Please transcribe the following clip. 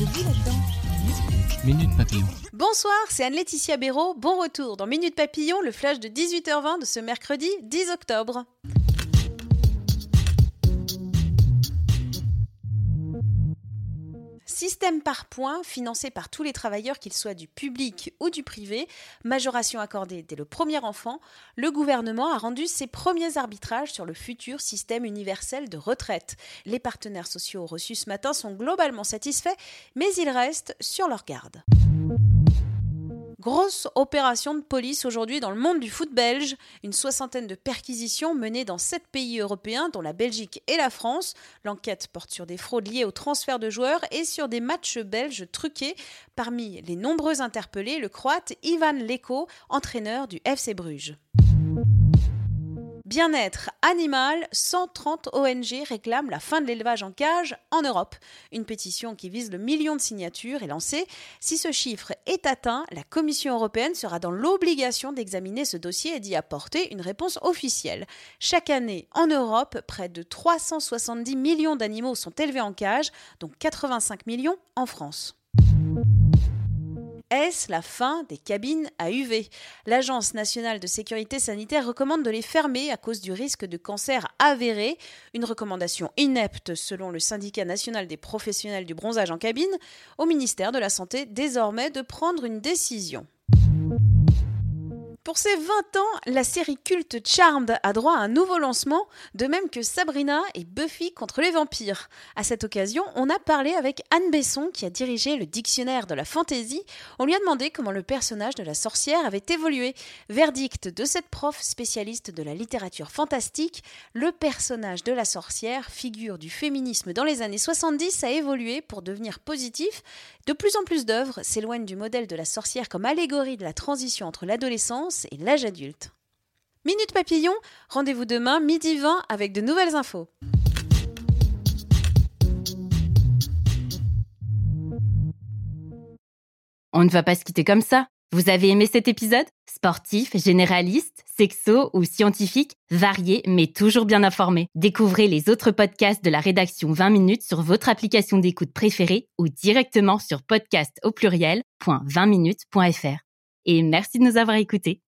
debout là-dedans. Minute Papillon. Bonsoir, c'est Anne-Laetitia Béraud. Bon retour dans Minute Papillon, le flash de 18h20 de ce mercredi 10 octobre. Système par points, financé par tous les travailleurs, qu'ils soient du public ou du privé, majoration accordée dès le premier enfant, le gouvernement a rendu ses premiers arbitrages sur le futur système universel de retraite. Les partenaires sociaux reçus ce matin sont globalement satisfaits, mais ils restent sur leur garde. Grosse opération de police aujourd'hui dans le monde du foot belge. Une soixantaine de perquisitions menées dans sept pays européens, dont la Belgique et la France. L'enquête porte sur des fraudes liées au transfert de joueurs et sur des matchs belges truqués. Parmi les nombreux interpellés, le croate Ivan Leko, entraîneur du FC Bruges. Bien-être animal, 130 ONG réclament la fin de l'élevage en cage en Europe. Une pétition qui vise le million de signatures est lancée. Si ce chiffre est atteint, la Commission européenne sera dans l'obligation d'examiner ce dossier et d'y apporter une réponse officielle. Chaque année, en Europe, près de 370 millions d'animaux sont élevés en cage, dont 85 millions en France. Est-ce la fin des cabines à UV L'Agence nationale de sécurité sanitaire recommande de les fermer à cause du risque de cancer avéré, une recommandation inepte selon le syndicat national des professionnels du bronzage en cabine, au ministère de la Santé désormais de prendre une décision. Pour ses 20 ans, la série culte Charmed a droit à un nouveau lancement, de même que Sabrina et Buffy contre les vampires. À cette occasion, on a parlé avec Anne Besson, qui a dirigé le dictionnaire de la fantaisie. On lui a demandé comment le personnage de la sorcière avait évolué. Verdict de cette prof spécialiste de la littérature fantastique, le personnage de la sorcière, figure du féminisme dans les années 70, a évolué pour devenir positif. De plus en plus d'œuvres s'éloignent du modèle de la sorcière comme allégorie de la transition entre l'adolescence et l'âge adulte. Minute Papillon, rendez-vous demain midi 20 avec de nouvelles infos. On ne va pas se quitter comme ça. Vous avez aimé cet épisode? Sportif, généraliste, sexo ou scientifique, varié mais toujours bien informé. Découvrez les autres podcasts de la rédaction 20 minutes sur votre application d'écoute préférée ou directement sur podcast au pluriel.20minutes.fr. Et merci de nous avoir écoutés.